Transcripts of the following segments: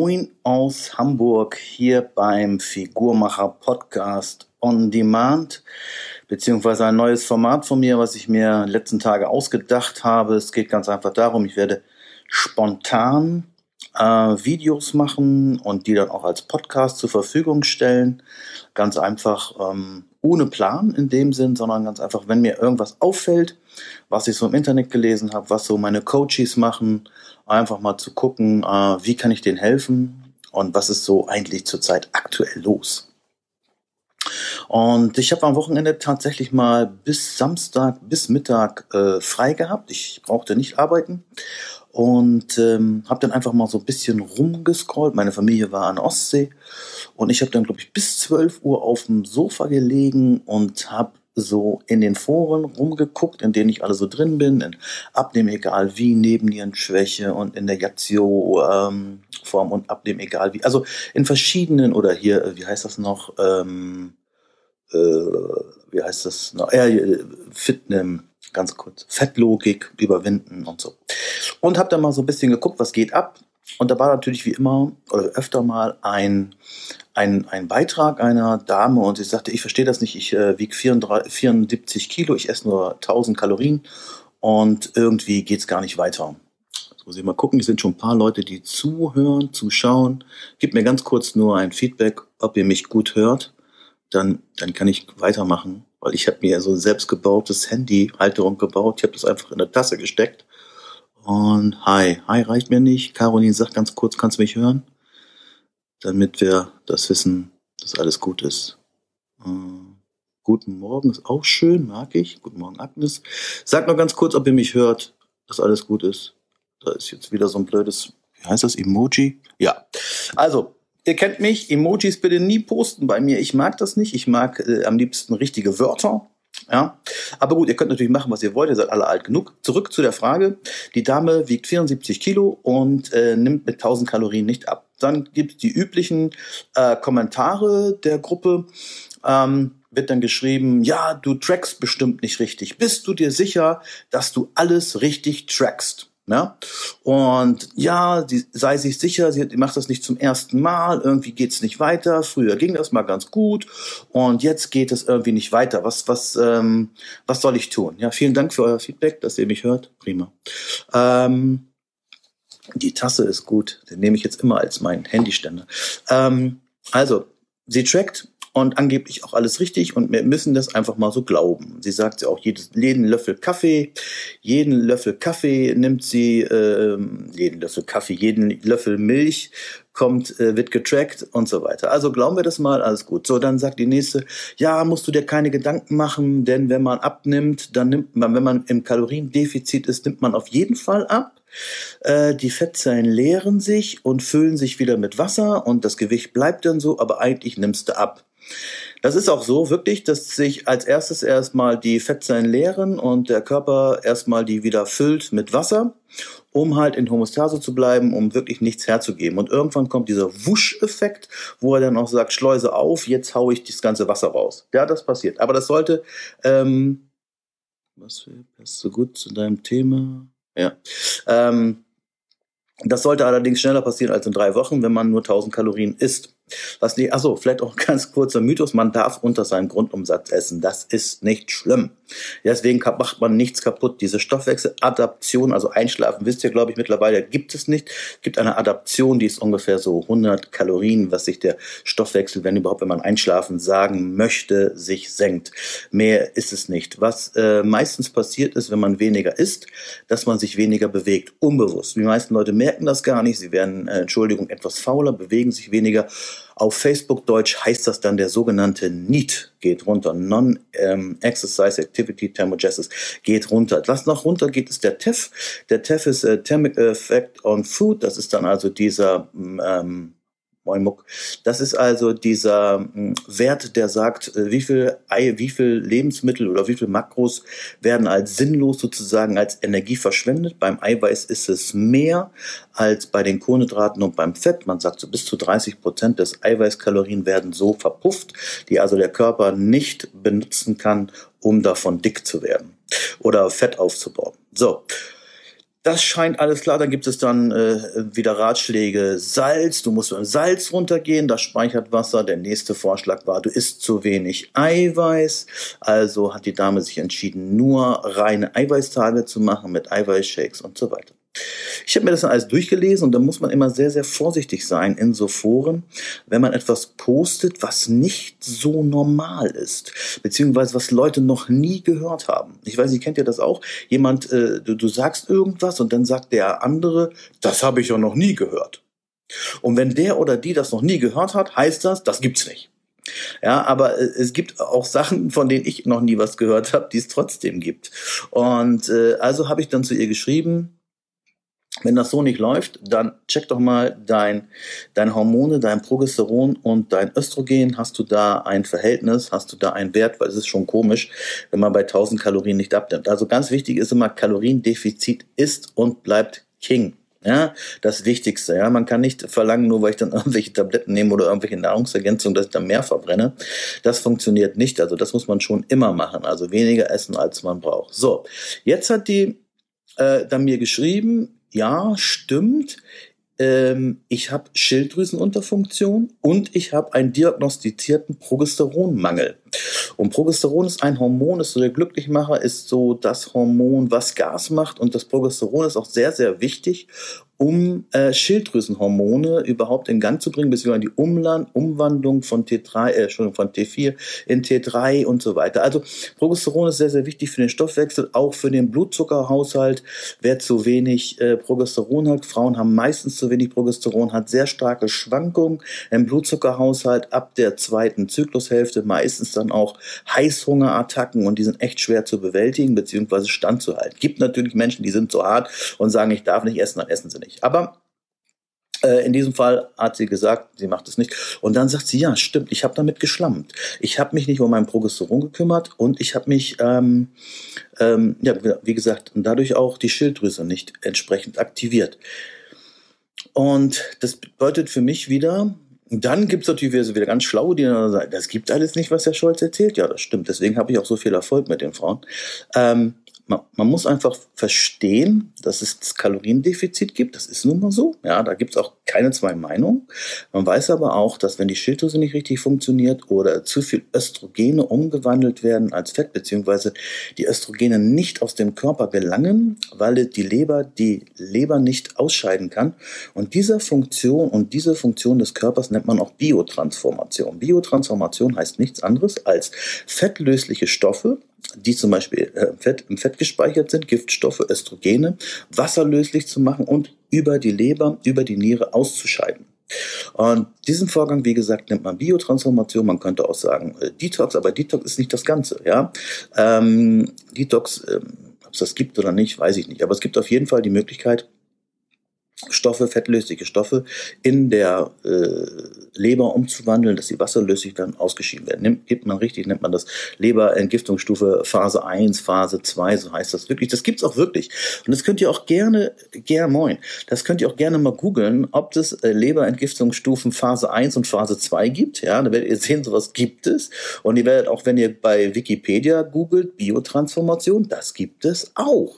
Moin aus Hamburg hier beim Figurmacher Podcast on Demand, beziehungsweise ein neues Format von mir, was ich mir letzten Tage ausgedacht habe. Es geht ganz einfach darum, ich werde spontan äh, Videos machen und die dann auch als Podcast zur Verfügung stellen. Ganz einfach ähm, ohne Plan in dem Sinn, sondern ganz einfach, wenn mir irgendwas auffällt, was ich so im Internet gelesen habe, was so meine Coaches machen, einfach mal zu gucken, äh, wie kann ich denen helfen und was ist so eigentlich zurzeit aktuell los. Und ich habe am Wochenende tatsächlich mal bis Samstag, bis Mittag äh, frei gehabt. Ich brauchte nicht arbeiten und ähm, habe dann einfach mal so ein bisschen rumgescrollt. Meine Familie war an Ostsee und ich habe dann, glaube ich, bis 12 Uhr auf dem Sofa gelegen und habe so in den Foren rumgeguckt, in denen ich alle so drin bin, in Abnehmen egal wie, Nebennierenschwäche und in der Jazio-Form ähm, und Abnehmen egal wie. Also in verschiedenen, oder hier, äh, wie heißt das noch, ähm, äh, wie heißt das noch, äh, Fitness, ganz kurz, Fettlogik überwinden und so. Und habe dann mal so ein bisschen geguckt, was geht ab. Und da war natürlich wie immer oder öfter mal ein, ein, ein Beitrag einer Dame und sie sagte, ich verstehe das nicht, ich äh, wiege 74 Kilo, ich esse nur 1000 Kalorien und irgendwie geht es gar nicht weiter. Jetzt muss ich mal gucken, es sind schon ein paar Leute, die zuhören, zuschauen. Gib mir ganz kurz nur ein Feedback, ob ihr mich gut hört, dann, dann kann ich weitermachen weil ich habe mir so ein selbstgebautes Handy-Halterung gebaut. Ich habe das einfach in der Tasse gesteckt. Und hi, hi reicht mir nicht. Caroline sagt ganz kurz, kannst du mich hören? Damit wir das wissen, dass alles gut ist. Äh, guten Morgen ist auch schön, mag ich. Guten Morgen, Agnes. Sag nur ganz kurz, ob ihr mich hört, dass alles gut ist. Da ist jetzt wieder so ein blödes, wie heißt das, Emoji? Ja. Also, Ihr kennt mich, Emojis bitte nie posten bei mir. Ich mag das nicht. Ich mag äh, am liebsten richtige Wörter. Ja, aber gut, ihr könnt natürlich machen, was ihr wollt. Ihr seid alle alt genug. Zurück zu der Frage. Die Dame wiegt 74 Kilo und äh, nimmt mit 1000 Kalorien nicht ab. Dann gibt es die üblichen äh, Kommentare der Gruppe. Ähm, wird dann geschrieben, ja, du trackst bestimmt nicht richtig. Bist du dir sicher, dass du alles richtig trackst? Ja? Und ja, sie sei sich sicher, sie macht das nicht zum ersten Mal, irgendwie geht's nicht weiter. Früher ging das mal ganz gut und jetzt geht es irgendwie nicht weiter. Was, was, ähm, was soll ich tun? Ja, vielen Dank für euer Feedback, dass ihr mich hört. Prima. Ähm, die Tasse ist gut, den nehme ich jetzt immer als meinen Handyständer. Ähm, also, sie trackt und angeblich auch alles richtig und wir müssen das einfach mal so glauben. Sie sagt ja auch jeden Löffel Kaffee, jeden Löffel Kaffee nimmt sie, äh, jeden Löffel Kaffee, jeden Löffel Milch kommt, äh, wird getrackt und so weiter. Also glauben wir das mal, alles gut. So, dann sagt die nächste, ja, musst du dir keine Gedanken machen, denn wenn man abnimmt, dann nimmt man, wenn man im Kaloriendefizit ist, nimmt man auf jeden Fall ab. Äh, die Fettzellen leeren sich und füllen sich wieder mit Wasser und das Gewicht bleibt dann so, aber eigentlich nimmst du ab. Das ist auch so wirklich, dass sich als erstes erstmal die Fettzellen leeren und der Körper erstmal die wieder füllt mit Wasser, um halt in Homostase zu bleiben, um wirklich nichts herzugeben. Und irgendwann kommt dieser Wusch-Effekt, wo er dann auch sagt, Schleuse auf, jetzt haue ich das ganze Wasser raus. Ja, das passiert. Aber das sollte, ähm, was passt so gut zu deinem Thema? Ja. Ähm, das sollte allerdings schneller passieren als in drei Wochen, wenn man nur 1000 Kalorien isst. Was nicht, achso, vielleicht auch ganz kurzer Mythos, man darf unter seinem Grundumsatz essen. Das ist nicht schlimm. Deswegen macht man nichts kaputt. Diese Stoffwechseladaption, also Einschlafen, wisst ihr, glaube ich, mittlerweile gibt es nicht. Es gibt eine Adaption, die ist ungefähr so 100 Kalorien, was sich der Stoffwechsel, wenn überhaupt, wenn man einschlafen sagen möchte, sich senkt. Mehr ist es nicht. Was äh, meistens passiert ist, wenn man weniger isst, dass man sich weniger bewegt, unbewusst. Die meisten Leute merken das gar nicht. Sie werden, äh, Entschuldigung, etwas fauler, bewegen sich weniger auf Facebook Deutsch heißt das dann der sogenannte NEAT geht runter. Non-Exercise Activity Thermogenesis geht runter. Was noch runter geht, ist der TEF. Der TEF ist äh, Thermic Effect on Food. Das ist dann also dieser ähm, Moimuk. Das ist also dieser hm, Wert, der sagt, äh, wie viel Ei, wie viel Lebensmittel oder wie viel Makros werden als sinnlos sozusagen als Energie verschwendet. Beim Eiweiß ist es mehr als bei den Kohlenhydraten und beim Fett. Man sagt so bis zu 30 Prozent des Eiweißkalorien werden so verpufft, die also der Körper nicht benutzen kann, um davon dick zu werden oder Fett aufzubauen. So. Das scheint alles klar. Dann gibt es dann äh, wieder Ratschläge. Salz, du musst mit Salz runtergehen, das speichert Wasser. Der nächste Vorschlag war, du isst zu wenig Eiweiß. Also hat die Dame sich entschieden, nur reine Eiweißtage zu machen mit Eiweißshakes und so weiter. Ich habe mir das dann alles durchgelesen und da muss man immer sehr, sehr vorsichtig sein in so Foren, wenn man etwas postet, was nicht so normal ist, beziehungsweise was Leute noch nie gehört haben. Ich weiß nicht, kennt ihr das auch? Jemand, äh, du, du sagst irgendwas und dann sagt der andere, das habe ich ja noch nie gehört. Und wenn der oder die das noch nie gehört hat, heißt das, das gibt's nicht. Ja, aber äh, es gibt auch Sachen, von denen ich noch nie was gehört habe, die es trotzdem gibt. Und äh, also habe ich dann zu ihr geschrieben, wenn das so nicht läuft, dann check doch mal dein, dein Hormone, dein Progesteron und dein Östrogen. Hast du da ein Verhältnis? Hast du da einen Wert? Weil es ist schon komisch, wenn man bei 1000 Kalorien nicht abnimmt. Also ganz wichtig ist immer, Kaloriendefizit ist und bleibt King. Ja, das Wichtigste. Ja, man kann nicht verlangen, nur weil ich dann irgendwelche Tabletten nehme oder irgendwelche Nahrungsergänzungen, dass ich dann mehr verbrenne. Das funktioniert nicht. Also das muss man schon immer machen. Also weniger essen, als man braucht. So, jetzt hat die äh, dann mir geschrieben, ja, stimmt. Ähm, ich habe Schilddrüsenunterfunktion und ich habe einen diagnostizierten Progesteronmangel. Und Progesteron ist ein Hormon, ist so der Glücklichmacher, ist so das Hormon, was Gas macht. Und das Progesteron ist auch sehr, sehr wichtig, um äh, Schilddrüsenhormone überhaupt in Gang zu bringen, beziehungsweise die Umland Umwandlung von T3, äh, von T4 in T3 und so weiter. Also Progesteron ist sehr, sehr wichtig für den Stoffwechsel, auch für den Blutzuckerhaushalt. Wer zu wenig äh, Progesteron hat, Frauen haben meistens zu wenig Progesteron, hat sehr starke Schwankungen im Blutzuckerhaushalt ab der zweiten Zyklushälfte, meistens dann auch Heißhungerattacken und die sind echt schwer zu bewältigen, beziehungsweise standzuhalten. Gibt natürlich Menschen, die sind zu hart und sagen, ich darf nicht essen, dann essen sie nicht. Aber äh, in diesem Fall hat sie gesagt, sie macht es nicht. Und dann sagt sie, ja, stimmt, ich habe damit geschlammt. Ich habe mich nicht um mein Progesteron gekümmert und ich habe mich, ähm, ähm, ja, wie gesagt, dadurch auch die Schilddrüse nicht entsprechend aktiviert. Und das bedeutet für mich wieder, dann gibt es natürlich wieder ganz schlaue, die dann sagen, das gibt alles nicht, was Herr Scholz erzählt. Ja, das stimmt. Deswegen habe ich auch so viel Erfolg mit den Frauen. Ähm, man, man muss einfach verstehen, dass es das Kaloriendefizit gibt. Das ist nun mal so. Ja, da gibt es auch keine zwei Meinungen. Man weiß aber auch, dass wenn die Schilddrüse nicht richtig funktioniert oder zu viel Östrogene umgewandelt werden als Fett, beziehungsweise die Östrogene nicht aus dem Körper gelangen, weil die Leber die Leber nicht ausscheiden kann. Und diese Funktion und diese Funktion des Körpers nennt man auch Biotransformation. Biotransformation heißt nichts anderes als fettlösliche Stoffe, die zum Beispiel äh, Fett, im Fett gespeichert sind, Giftstoffe, Östrogene, wasserlöslich zu machen und über die Leber, über die Niere auszuscheiden. Und diesen Vorgang, wie gesagt, nennt man Biotransformation. Man könnte auch sagen äh, Detox, aber Detox ist nicht das Ganze. Ja, ähm, Detox, ähm, ob es das gibt oder nicht, weiß ich nicht. Aber es gibt auf jeden Fall die Möglichkeit, Stoffe, fettlösliche Stoffe in der äh, Leber umzuwandeln, dass sie wasserlöslich dann ausgeschieden werden. Nimmt, gibt man richtig, nennt man das Leberentgiftungsstufe Phase 1, Phase 2, so heißt das wirklich. Das gibt's auch wirklich. Und das könnt ihr auch gerne, gerne moin, das könnt ihr auch gerne mal googeln, ob es äh, Leberentgiftungsstufen Phase 1 und Phase 2 gibt. Ja, da werdet ihr sehen, sowas gibt es. Und ihr werdet auch, wenn ihr bei Wikipedia googelt, Biotransformation, das gibt es auch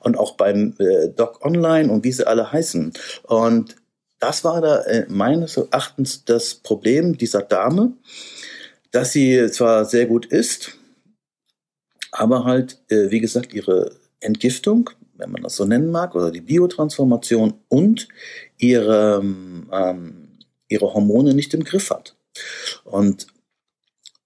und auch beim äh, Doc Online und wie sie alle heißen. Und das war da äh, meines Erachtens das Problem dieser Dame, dass sie zwar sehr gut ist, aber halt, äh, wie gesagt, ihre Entgiftung, wenn man das so nennen mag, oder die Biotransformation und ihre, ähm, ihre Hormone nicht im Griff hat. Und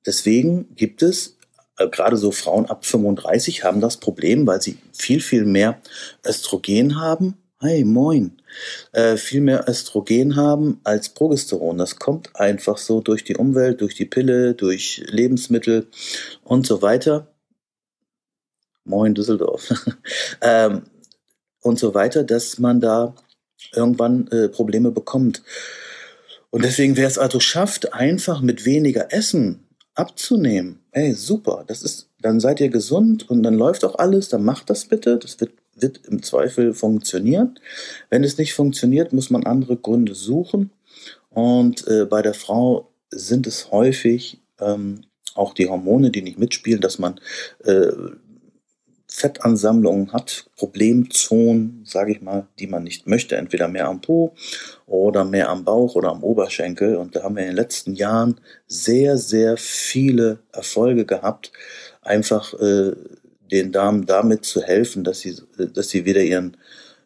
deswegen gibt es gerade so Frauen ab 35 haben das Problem, weil sie viel, viel mehr Östrogen haben. Hey, moin. Äh, viel mehr Östrogen haben als Progesteron. Das kommt einfach so durch die Umwelt, durch die Pille, durch Lebensmittel und so weiter. Moin Düsseldorf. ähm, und so weiter, dass man da irgendwann äh, Probleme bekommt. Und deswegen, wer es also schafft, einfach mit weniger Essen abzunehmen, ey, super, das ist, dann seid ihr gesund und dann läuft auch alles, dann macht das bitte, das wird, wird im Zweifel funktionieren. Wenn es nicht funktioniert, muss man andere Gründe suchen. Und äh, bei der Frau sind es häufig ähm, auch die Hormone, die nicht mitspielen, dass man äh, Fettansammlungen hat, Problemzonen, sage ich mal, die man nicht möchte, entweder mehr am Po oder mehr am Bauch oder am Oberschenkel. Und da haben wir in den letzten Jahren sehr, sehr viele Erfolge gehabt, einfach äh, den Damen damit zu helfen, dass sie, dass sie wieder ihren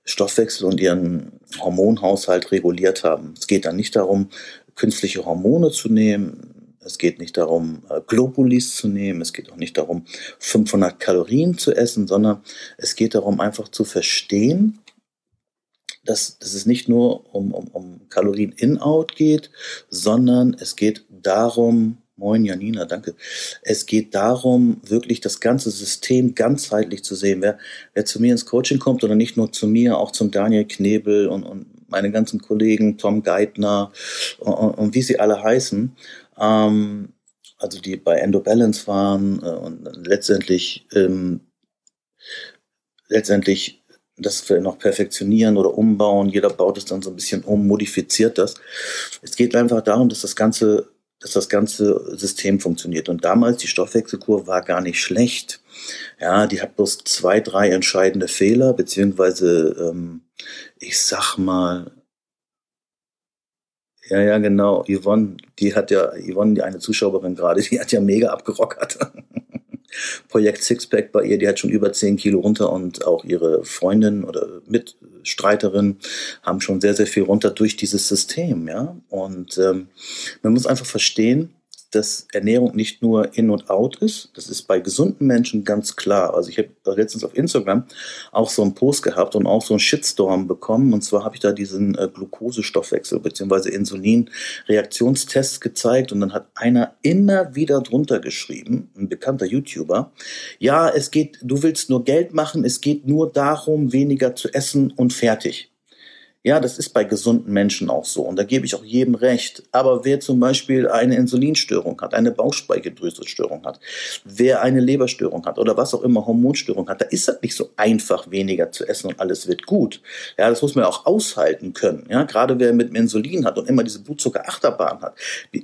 Stoffwechsel und ihren Hormonhaushalt reguliert haben. Es geht dann nicht darum, künstliche Hormone zu nehmen. Es geht nicht darum, äh, Globulis zu nehmen. Es geht auch nicht darum, 500 Kalorien zu essen, sondern es geht darum, einfach zu verstehen, dass, dass es nicht nur um, um, um Kalorien in-out geht, sondern es geht darum, Moin Janina, danke. Es geht darum, wirklich das ganze System ganzheitlich zu sehen. Wer, wer zu mir ins Coaching kommt oder nicht nur zu mir, auch zum Daniel Knebel und, und meine ganzen Kollegen, Tom Geithner und, und wie sie alle heißen, ähm, also die bei Endo Balance waren äh, und letztendlich ähm, letztendlich das wir noch perfektionieren oder umbauen. Jeder baut es dann so ein bisschen um, modifiziert das. Es geht einfach darum, dass das Ganze dass das ganze System funktioniert. Und damals, die Stoffwechselkur war gar nicht schlecht. Ja, die hat bloß zwei, drei entscheidende Fehler, beziehungsweise, ähm, ich sag mal, ja, ja, genau. Yvonne, die hat ja, Yvonne, die eine Zuschauerin gerade, die hat ja mega abgerockert. Projekt Sixpack bei ihr, die hat schon über 10 Kilo runter und auch ihre Freundin oder Mitstreiterin haben schon sehr, sehr viel runter durch dieses System, ja. Und ähm, man muss einfach verstehen, dass Ernährung nicht nur in und out ist. Das ist bei gesunden Menschen ganz klar. Also ich habe letztens auf Instagram auch so einen Post gehabt und auch so einen Shitstorm bekommen. Und zwar habe ich da diesen äh, Glukosestoffwechsel bzw. Insulin-Reaktionstest gezeigt und dann hat einer immer wieder drunter geschrieben, ein bekannter YouTuber, ja, es geht, du willst nur Geld machen, es geht nur darum, weniger zu essen und fertig. Ja, das ist bei gesunden Menschen auch so. Und da gebe ich auch jedem recht. Aber wer zum Beispiel eine Insulinstörung hat, eine Bauchspeicheldrüselstörung hat, wer eine Leberstörung hat oder was auch immer, Hormonstörung hat, da ist das nicht so einfach, weniger zu essen und alles wird gut. Ja, das muss man auch aushalten können. Ja, gerade wer mit Insulin hat und immer diese Blutzuckerachterbahn hat,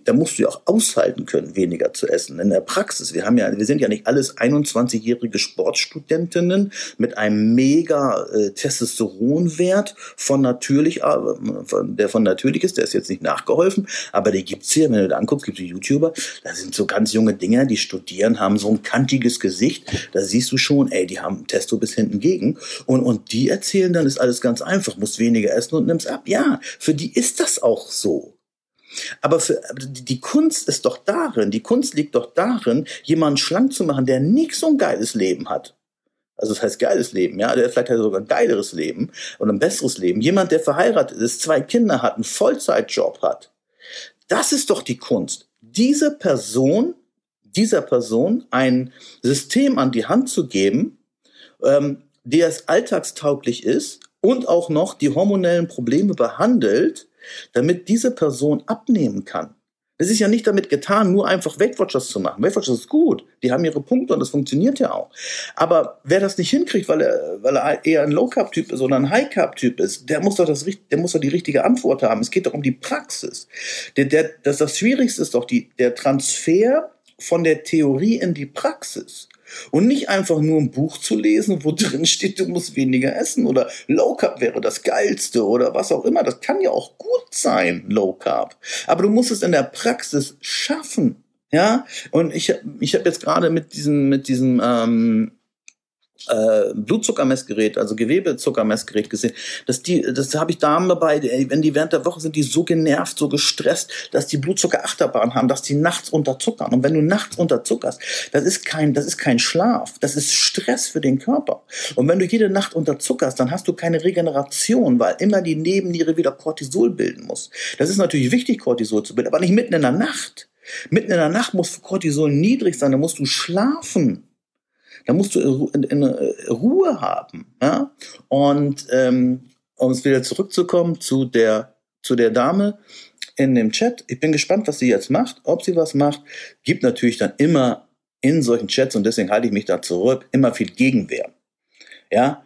da musst du ja auch aushalten können, weniger zu essen. In der Praxis, wir haben ja, wir sind ja nicht alles 21-jährige Sportstudentinnen mit einem mega äh, Testosteronwert von Natur natürlich, äh, der von natürlich ist, der ist jetzt nicht nachgeholfen, aber die gibt's hier, wenn du da anguckst, gibt es YouTuber, da sind so ganz junge Dinger, die studieren, haben so ein kantiges Gesicht, da siehst du schon, ey, die haben Testo bis hinten gegen und, und die erzählen dann, ist alles ganz einfach, musst weniger essen und nimmst ab. Ja, für die ist das auch so. Aber für, die Kunst ist doch darin, die Kunst liegt doch darin, jemanden schlank zu machen, der nicht so ein geiles Leben hat. Also das heißt geiles Leben, ja. Der vielleicht hat sogar ein geileres Leben oder ein besseres Leben. Jemand, der verheiratet ist, zwei Kinder hat, einen Vollzeitjob hat. Das ist doch die Kunst. Diese Person, dieser Person ein System an die Hand zu geben, ähm, der es alltagstauglich ist und auch noch die hormonellen Probleme behandelt, damit diese Person abnehmen kann. Es ist ja nicht damit getan, nur einfach Weight Watchers zu machen. Weight Watchers ist gut. Die haben ihre Punkte und das funktioniert ja auch. Aber wer das nicht hinkriegt, weil er, weil er eher ein Low Carb Typ ist oder ein High Carb Typ ist, der muss doch das, der muss doch die richtige Antwort haben. Es geht doch um die Praxis. Der, der, das, das Schwierigste ist doch die, der Transfer von der Theorie in die Praxis. Und nicht einfach nur ein Buch zu lesen, wo drin steht, du musst weniger essen oder Low Carb wäre das Geilste oder was auch immer. Das kann ja auch gut sein, Low Carb. Aber du musst es in der Praxis schaffen. Ja, und ich, ich habe jetzt gerade mit diesem, mit diesem ähm, äh, Blutzuckermessgerät, also Gewebezuckermessgerät gesehen, dass die, das habe ich Damen dabei, wenn die während der Woche sind, die so genervt, so gestresst, dass die Blutzuckerachterbahn haben, dass die nachts unterzuckern. Und wenn du nachts unterzuckerst, das ist kein, das ist kein Schlaf, das ist Stress für den Körper. Und wenn du jede Nacht unterzuckerst, dann hast du keine Regeneration, weil immer die Nebenniere wieder Cortisol bilden muss. Das ist natürlich wichtig, Cortisol zu bilden, aber nicht mitten in der Nacht. Mitten in der Nacht muss Cortisol niedrig sein, da musst du schlafen. Da musst du in, äh, Ruhe haben. Ja? Und ähm, um es wieder zurückzukommen zu der, zu der Dame in dem Chat. Ich bin gespannt, was sie jetzt macht, ob sie was macht. Gibt natürlich dann immer in solchen Chats, und deswegen halte ich mich da zurück, immer viel Gegenwehr. Ja,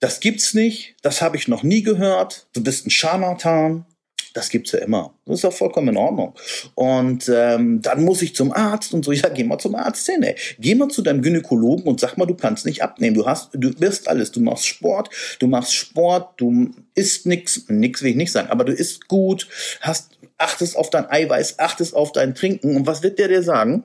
das gibt's nicht, das habe ich noch nie gehört, du bist ein Scharlatan, Das gibt's ja immer. Das ist ja vollkommen in Ordnung. Und ähm, dann muss ich zum Arzt und so. Ja, geh mal zum Arzt hin. Ey. Geh mal zu deinem Gynäkologen und sag mal, du kannst nicht abnehmen. Du hast, du bist alles. Du machst Sport, du machst Sport, du isst nix, nix will ich nicht sagen, aber du isst gut, hast, achtest auf dein Eiweiß, achtest auf dein Trinken. Und was wird der dir sagen?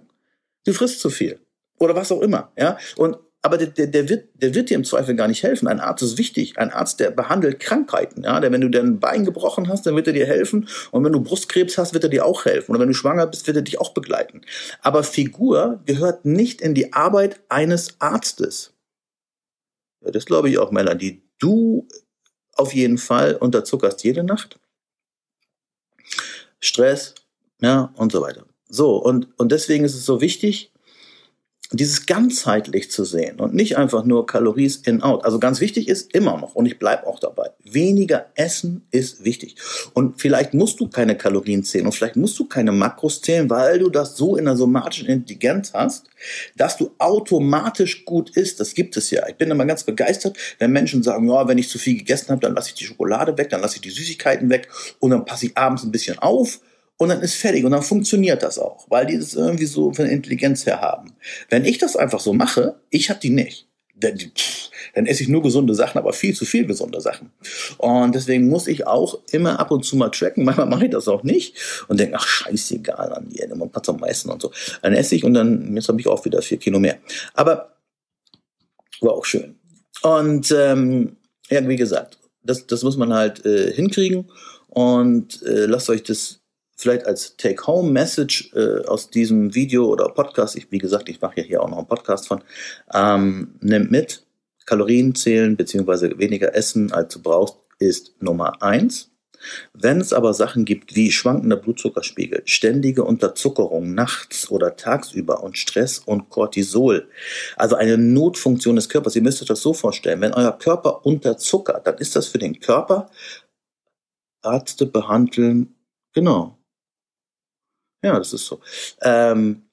Du frisst zu viel. Oder was auch immer. Ja. Und aber der, der, der, wird, der wird dir im Zweifel gar nicht helfen. Ein Arzt ist wichtig. Ein Arzt, der behandelt Krankheiten. Ja? Der, wenn du dein Bein gebrochen hast, dann wird er dir helfen. Und wenn du Brustkrebs hast, wird er dir auch helfen. Oder wenn du schwanger bist, wird er dich auch begleiten. Aber Figur gehört nicht in die Arbeit eines Arztes. Ja, das glaube ich auch, Melanie. Du auf jeden Fall unterzuckerst jede Nacht. Stress, ja, und so weiter. So, und, und deswegen ist es so wichtig, dieses ganzheitlich zu sehen und nicht einfach nur Calories in out. Also ganz wichtig ist immer noch, und ich bleibe auch dabei, weniger Essen ist wichtig. Und vielleicht musst du keine Kalorien zählen und vielleicht musst du keine Makros zählen, weil du das so in der somatischen Intelligenz hast, dass du automatisch gut isst. Das gibt es ja. Ich bin immer ganz begeistert, wenn Menschen sagen, ja, wenn ich zu viel gegessen habe, dann lasse ich die Schokolade weg, dann lasse ich die Süßigkeiten weg und dann passe ich abends ein bisschen auf und dann ist fertig und dann funktioniert das auch, weil die das irgendwie so von Intelligenz her haben. Wenn ich das einfach so mache, ich habe die nicht. Dann, dann esse ich nur gesunde Sachen, aber viel zu viel gesunde Sachen. Und deswegen muss ich auch immer ab und zu mal tracken. Manchmal mache ich das auch nicht und denke, ach scheißegal, an die man passt am meisten und so. Dann esse ich und dann, jetzt habe ich auch wieder vier Kilo mehr. Aber war auch schön. Und ähm, ja, wie gesagt, das, das muss man halt äh, hinkriegen. Und äh, lasst euch das vielleicht als Take-Home-Message äh, aus diesem Video oder Podcast, ich, wie gesagt, ich mache ja hier auch noch einen Podcast von, ähm, nimmt mit, Kalorien zählen beziehungsweise weniger essen, als du brauchst, ist Nummer eins. Wenn es aber Sachen gibt wie schwankender Blutzuckerspiegel, ständige Unterzuckerung nachts oder tagsüber und Stress und Cortisol, also eine Notfunktion des Körpers, ihr müsst euch das so vorstellen, wenn euer Körper unterzuckert, dann ist das für den Körper Ärzte behandeln, genau, ja, das ist so. Ähm,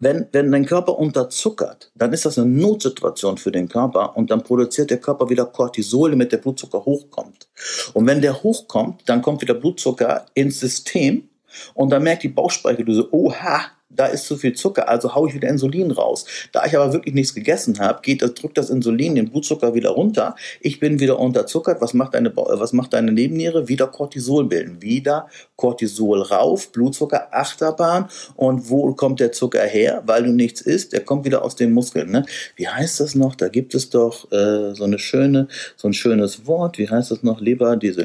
wenn, wenn dein Körper unterzuckert, dann ist das eine Notsituation für den Körper und dann produziert der Körper wieder Cortisol, damit der Blutzucker hochkommt. Und wenn der hochkommt, dann kommt wieder Blutzucker ins System und dann merkt die Bauchspeicheldrüse, oha, da ist zu viel Zucker, also haue ich wieder Insulin raus. Da ich aber wirklich nichts gegessen habe, geht das, drückt das Insulin den Blutzucker wieder runter. Ich bin wieder unterzuckert. Was macht deine, was macht deine Nebenniere? Wieder Cortisol bilden. Wieder Cortisol rauf, Blutzucker, Achterbahn. Und wo kommt der Zucker her? Weil du nichts isst, der kommt wieder aus den Muskeln. Ne? Wie heißt das noch? Da gibt es doch äh, so eine schöne, so ein schönes Wort. Wie heißt das noch? Leber, diese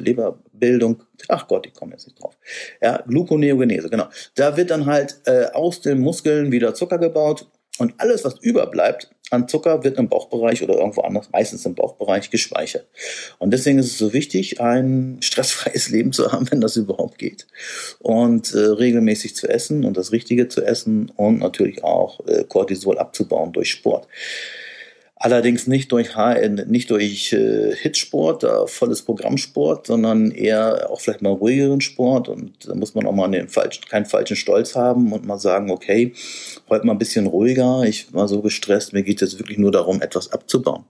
Leberbildung. Ach Gott, ich komme jetzt nicht drauf. Ja, Gluconeogenese, genau. Da wird dann halt äh, aus den Muskeln wieder Zucker gebaut und alles, was überbleibt an Zucker, wird im Bauchbereich oder irgendwo anders, meistens im Bauchbereich, gespeichert. Und deswegen ist es so wichtig, ein stressfreies Leben zu haben, wenn das überhaupt geht. Und äh, regelmäßig zu essen und das Richtige zu essen und natürlich auch äh, Cortisol abzubauen durch Sport. Allerdings nicht durch HN, nicht durch äh, Hitsport, äh, volles Programmsport, sondern eher auch vielleicht mal ruhigeren Sport. Und da muss man auch mal den falschen, keinen falschen Stolz haben und mal sagen, okay, heute mal ein bisschen ruhiger, ich war so gestresst, mir geht es jetzt wirklich nur darum, etwas abzubauen.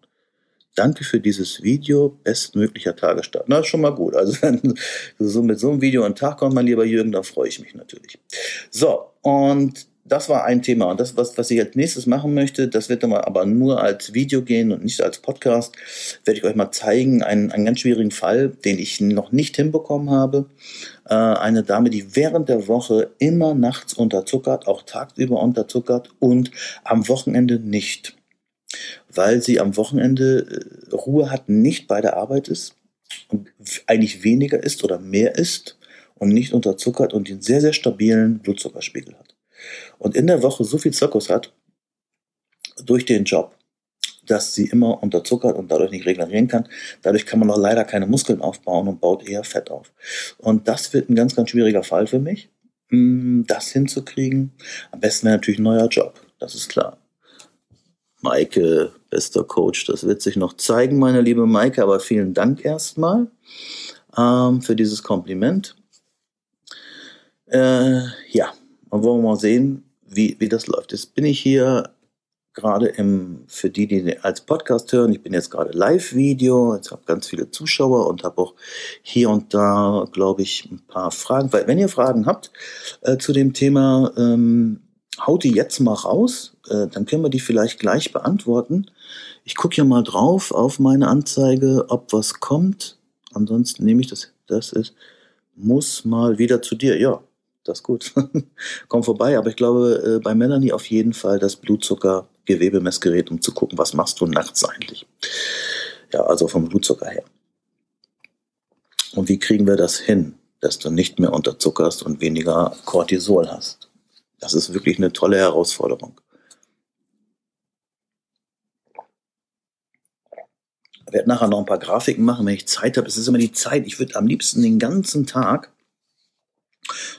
Danke für dieses Video, bestmöglicher Tagesstart. Na, ist schon mal gut. Also wenn so mit so einem Video an Tag kommt, mein lieber Jürgen, da freue ich mich natürlich. So, und das war ein Thema. Und das, was, was ich als nächstes machen möchte, das wird dann aber nur als Video gehen und nicht als Podcast, werde ich euch mal zeigen, einen, einen ganz schwierigen Fall, den ich noch nicht hinbekommen habe. Äh, eine Dame, die während der Woche immer nachts unterzuckert, auch tagsüber unterzuckert und am Wochenende nicht. Weil sie am Wochenende äh, Ruhe hat, nicht bei der Arbeit ist und eigentlich weniger ist oder mehr ist und nicht unterzuckert und den sehr, sehr stabilen Blutzuckerspiegel hat und in der Woche so viel Zirkus hat durch den Job, dass sie immer unterzuckert und dadurch nicht regenerieren kann. Dadurch kann man auch leider keine Muskeln aufbauen und baut eher Fett auf. Und das wird ein ganz, ganz schwieriger Fall für mich, mm, das hinzukriegen. Am besten wäre natürlich ein neuer Job, das ist klar. Maike, bester Coach, das wird sich noch zeigen, meine liebe Maike, aber vielen Dank erstmal ähm, für dieses Kompliment. Äh, ja, und wollen wir mal sehen, wie, wie das läuft. Jetzt bin ich hier gerade im, für die, die als Podcast hören, ich bin jetzt gerade Live-Video, jetzt habe ganz viele Zuschauer und habe auch hier und da, glaube ich, ein paar Fragen. Weil wenn ihr Fragen habt äh, zu dem Thema, ähm, haut die jetzt mal raus, äh, dann können wir die vielleicht gleich beantworten. Ich gucke hier mal drauf auf meine Anzeige, ob was kommt. Ansonsten nehme ich das, das ist, muss mal wieder zu dir. Ja, das ist gut. Komm vorbei, aber ich glaube, äh, bei Melanie auf jeden Fall das Blutzucker-Gewebemessgerät, um zu gucken, was machst du nachts eigentlich. Ja, also vom Blutzucker her. Und wie kriegen wir das hin, dass du nicht mehr unterzuckerst und weniger Cortisol hast? Das ist wirklich eine tolle Herausforderung. Ich werde nachher noch ein paar Grafiken machen, wenn ich Zeit habe. Es ist immer die Zeit. Ich würde am liebsten den ganzen Tag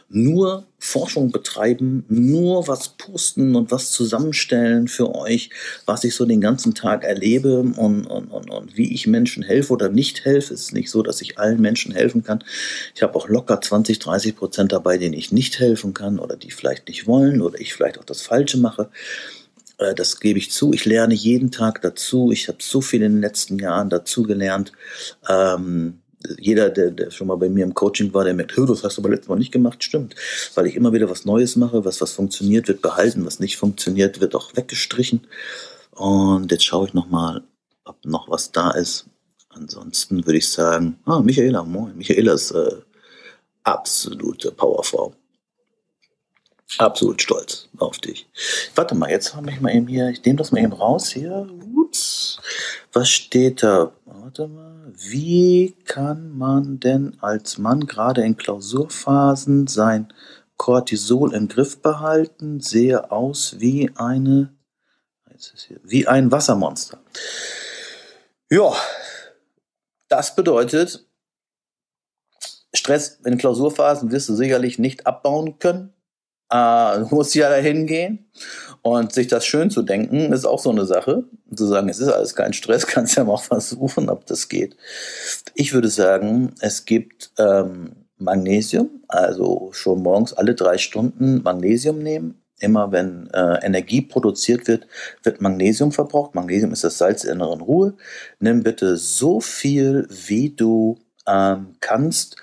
nur Forschung betreiben, nur was posten und was zusammenstellen für euch, was ich so den ganzen Tag erlebe und, und, und, und wie ich Menschen helfe oder nicht helfe. Es ist nicht so, dass ich allen Menschen helfen kann. Ich habe auch locker 20, 30 Prozent dabei, denen ich nicht helfen kann oder die vielleicht nicht wollen oder ich vielleicht auch das Falsche mache. Äh, das gebe ich zu. Ich lerne jeden Tag dazu. Ich habe so viel in den letzten Jahren dazu gelernt. Ähm, jeder, der, der schon mal bei mir im Coaching war, der merkt, das hast du aber letztes Mal nicht gemacht, stimmt. Weil ich immer wieder was Neues mache, was, was funktioniert, wird behalten, was nicht funktioniert, wird auch weggestrichen. Und jetzt schaue ich nochmal, ob noch was da ist. Ansonsten würde ich sagen, ah, Michaela, moin. Michaela ist äh, absolute Powerfrau. Absolut stolz auf dich. Warte mal, jetzt habe ich mal eben hier, ich nehme das mal eben raus hier. Ups. Was steht da? Warte mal. Wie kann man denn als Mann gerade in Klausurphasen sein Cortisol im Griff behalten? Sehe aus wie eine, wie ein Wassermonster. Ja, das bedeutet, Stress in Klausurphasen wirst du sicherlich nicht abbauen können. Äh, du musst ja dahin gehen und sich das schön zu denken, ist auch so eine Sache. Zu sagen, es ist alles kein Stress, kannst ja mal versuchen, ob das geht. Ich würde sagen, es gibt ähm, Magnesium, also schon morgens alle drei Stunden Magnesium nehmen. Immer wenn äh, Energie produziert wird, wird Magnesium verbraucht. Magnesium ist das Salz der inneren Ruhe. Nimm bitte so viel, wie du ähm, kannst,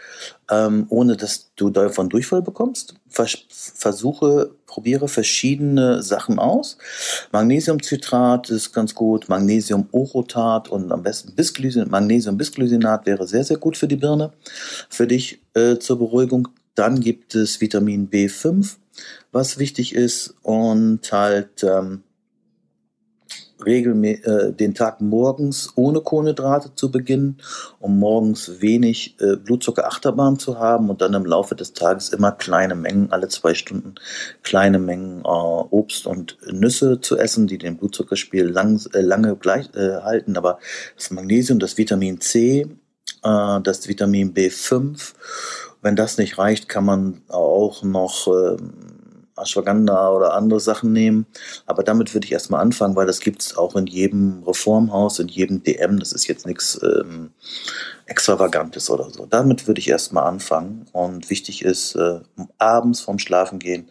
ähm, ohne dass du davon Durchfall bekommst. Vers versuche, probiere verschiedene Sachen aus. Magnesiumcitrat ist ganz gut, Magnesium-Orotat und am besten Bisglycinat. Magnesium-Bisglycinat wäre sehr, sehr gut für die Birne, für dich äh, zur Beruhigung. Dann gibt es Vitamin B5, was wichtig ist und halt ähm, regelmäßig äh, den Tag morgens ohne Kohlenhydrate zu beginnen, um morgens wenig äh, Blutzuckerachterbahn zu haben und dann im Laufe des Tages immer kleine Mengen, alle zwei Stunden kleine Mengen äh, Obst und Nüsse zu essen, die den Blutzuckerspiel lang, äh, lange gleich äh, halten. Aber das Magnesium, das Vitamin C, äh, das Vitamin B5, wenn das nicht reicht, kann man auch noch äh, Ashwagandha oder andere Sachen nehmen. Aber damit würde ich erstmal anfangen, weil das gibt es auch in jedem Reformhaus, in jedem DM. Das ist jetzt nichts ähm, Extravagantes oder so. Damit würde ich erstmal anfangen. Und wichtig ist, äh, abends vorm Schlafengehen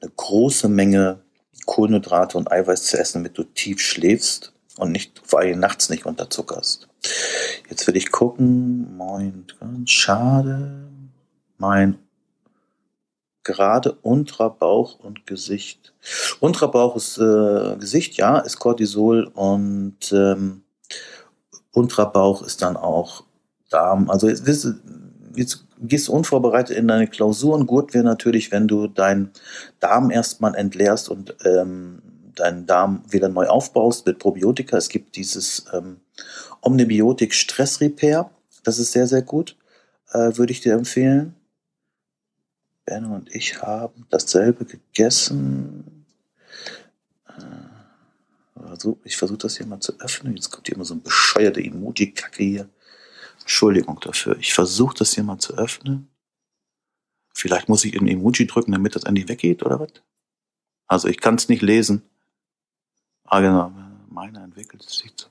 eine große Menge Kohlenhydrate und Eiweiß zu essen, damit du tief schläfst und nicht, vor allem nachts nicht unterzuckerst. Jetzt will ich gucken, moin, schade, mein gerade unterer Bauch und Gesicht. Unterer Bauch ist äh, Gesicht, ja, ist Cortisol und ähm, unterer Bauch ist dann auch Darm. Also jetzt, jetzt gehst du unvorbereitet in deine Klausuren. Gut wäre natürlich, wenn du deinen Darm erstmal entleerst und ähm, deinen Darm wieder neu aufbaust mit Probiotika. Es gibt dieses ähm, Omnibiotik Stress Repair. Das ist sehr, sehr gut. Äh, würde ich dir empfehlen. Benno und ich haben dasselbe gegessen. Also ich versuche das hier mal zu öffnen. Jetzt kommt hier immer so ein bescheuerter Emoji-Kacke hier. Entschuldigung dafür. Ich versuche das hier mal zu öffnen. Vielleicht muss ich ein Emoji drücken, damit das endlich weggeht, oder was? Also ich kann es nicht lesen. Ah genau, meiner entwickelt sich so.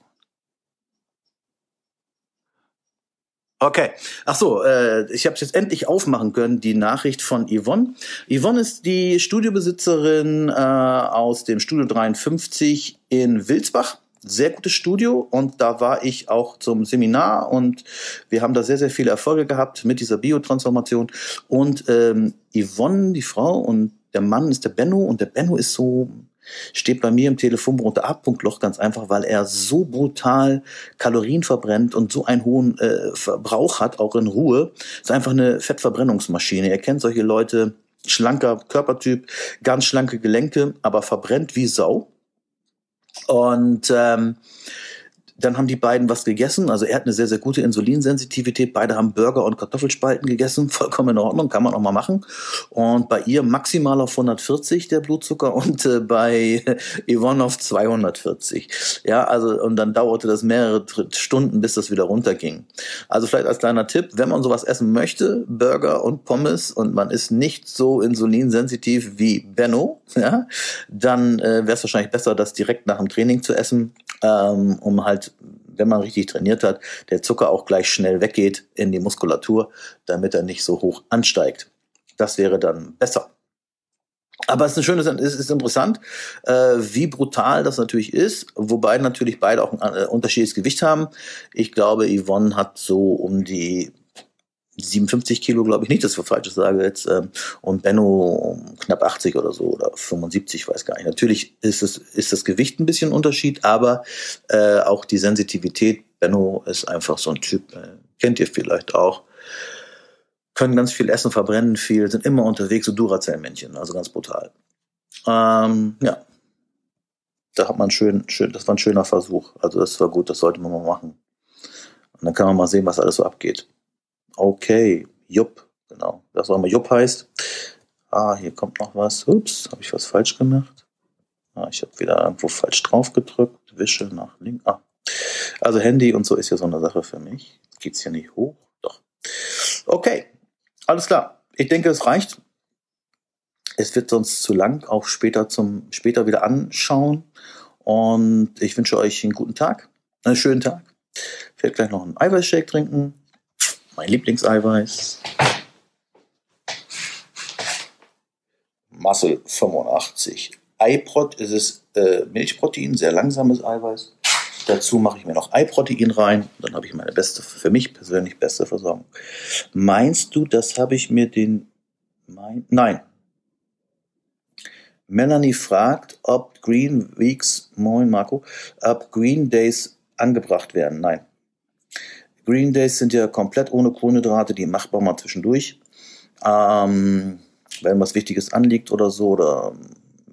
Okay. Ach so, äh, ich habe es jetzt endlich aufmachen können, die Nachricht von Yvonne. Yvonne ist die Studiobesitzerin äh, aus dem Studio 53 in Wilsbach. Sehr gutes Studio und da war ich auch zum Seminar und wir haben da sehr, sehr viele Erfolge gehabt mit dieser Biotransformation. Und ähm, Yvonne, die Frau und der Mann ist der Benno und der Benno ist so steht bei mir im Telefonbuch unter A-Punktloch ganz einfach, weil er so brutal Kalorien verbrennt und so einen hohen äh, Verbrauch hat, auch in Ruhe. ist einfach eine Fettverbrennungsmaschine. Ihr kennt solche Leute, schlanker Körpertyp, ganz schlanke Gelenke, aber verbrennt wie Sau. Und ähm, dann haben die beiden was gegessen. Also er hat eine sehr, sehr gute Insulinsensitivität. Beide haben Burger und Kartoffelspalten gegessen. Vollkommen in Ordnung, kann man auch mal machen. Und bei ihr maximal auf 140 der Blutzucker und äh, bei Yvonne auf 240. Ja, also und dann dauerte das mehrere Stunden, bis das wieder runterging. Also vielleicht als kleiner Tipp, wenn man sowas essen möchte, Burger und Pommes und man ist nicht so insulinsensitiv wie Benno, ja, dann äh, wäre es wahrscheinlich besser, das direkt nach dem Training zu essen, ähm, um halt wenn man richtig trainiert hat, der Zucker auch gleich schnell weggeht in die Muskulatur, damit er nicht so hoch ansteigt. Das wäre dann besser. Aber es ist, ein schönes, es ist interessant, äh, wie brutal das natürlich ist, wobei natürlich beide auch ein äh, unterschiedliches Gewicht haben. Ich glaube, Yvonne hat so um die 57 Kilo, glaube ich nicht, dass ich was Falsches sage jetzt. Ähm, und Benno knapp 80 oder so oder 75, weiß gar nicht. Natürlich ist, es, ist das Gewicht ein bisschen Unterschied, aber äh, auch die Sensitivität. Benno ist einfach so ein Typ, äh, kennt ihr vielleicht auch. Können ganz viel essen, verbrennen viel, sind immer unterwegs, so Duracell-Männchen, also ganz brutal. Ähm, ja. Da hat man schön, schön, das war ein schöner Versuch. Also das war gut, das sollte man mal machen. Und dann kann man mal sehen, was alles so abgeht. Okay, Jupp, genau. Das auch immer Jupp heißt. Ah, hier kommt noch was. Ups, habe ich was falsch gemacht? Ah, ich habe wieder irgendwo falsch drauf gedrückt. Wische nach links. Ah. Also Handy und so ist ja so eine Sache für mich. Geht's hier nicht hoch? Doch. Okay, alles klar. Ich denke, es reicht. Es wird sonst zu lang, auch später zum später wieder anschauen. Und ich wünsche euch einen guten Tag, einen schönen Tag. Ich werde gleich noch einen Eiweißshake trinken mein Lieblingseiweiß. Masse 85. Eiprot ist es äh, Milchprotein, sehr langsames Eiweiß. Dazu mache ich mir noch Eiprotein rein. Dann habe ich meine beste, für mich persönlich beste Versorgung. Meinst du, das habe ich mir den. Mein, nein. Melanie fragt, ob Green Weeks, moin Marco, ob Green Days angebracht werden. Nein. Green Days sind ja komplett ohne Kohlenhydrate, die machbar mal zwischendurch. Ähm, wenn was Wichtiges anliegt oder so, oder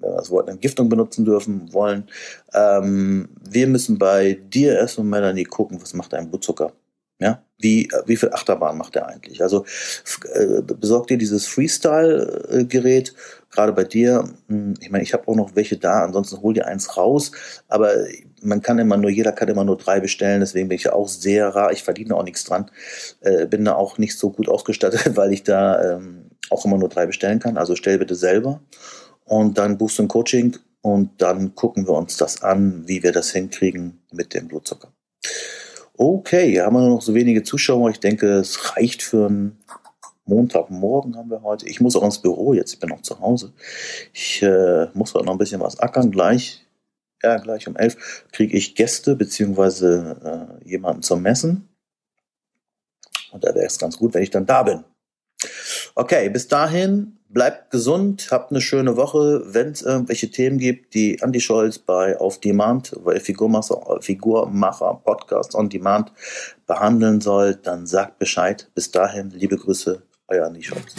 wenn wir das Wort Entgiftung benutzen dürfen wollen. Ähm, wir müssen bei dir erst und Melanie gucken, was macht dein Blutzucker. Ja, wie, wie viel Achterbahn macht er eigentlich? Also äh, besorgt dir dieses Freestyle-Gerät, gerade bei dir. Hm, ich meine, ich habe auch noch welche da, ansonsten hol dir eins raus. Aber man kann immer nur, jeder kann immer nur drei bestellen, deswegen bin ich auch sehr rar. Ich verdiene auch nichts dran. Äh, bin da auch nicht so gut ausgestattet, weil ich da ähm, auch immer nur drei bestellen kann. Also stell bitte selber. Und dann buchst du ein Coaching und dann gucken wir uns das an, wie wir das hinkriegen mit dem Blutzucker. Okay, haben wir nur noch so wenige Zuschauer. Ich denke, es reicht für einen Montagmorgen haben wir heute. Ich muss auch ins Büro jetzt, ich bin noch zu Hause. Ich äh, muss heute noch ein bisschen was ackern. Gleich, ja, gleich um elf kriege ich Gäste beziehungsweise äh, jemanden zum Messen. Und da wäre es ganz gut, wenn ich dann da bin. Okay, bis dahin bleibt gesund, habt eine schöne Woche. Wenn es irgendwelche Themen gibt, die Andy Scholz bei Auf Demand, bei Figurmacher, Figurmacher Podcast on Demand behandeln soll, dann sagt Bescheid. Bis dahin, liebe Grüße, euer Andy Scholz.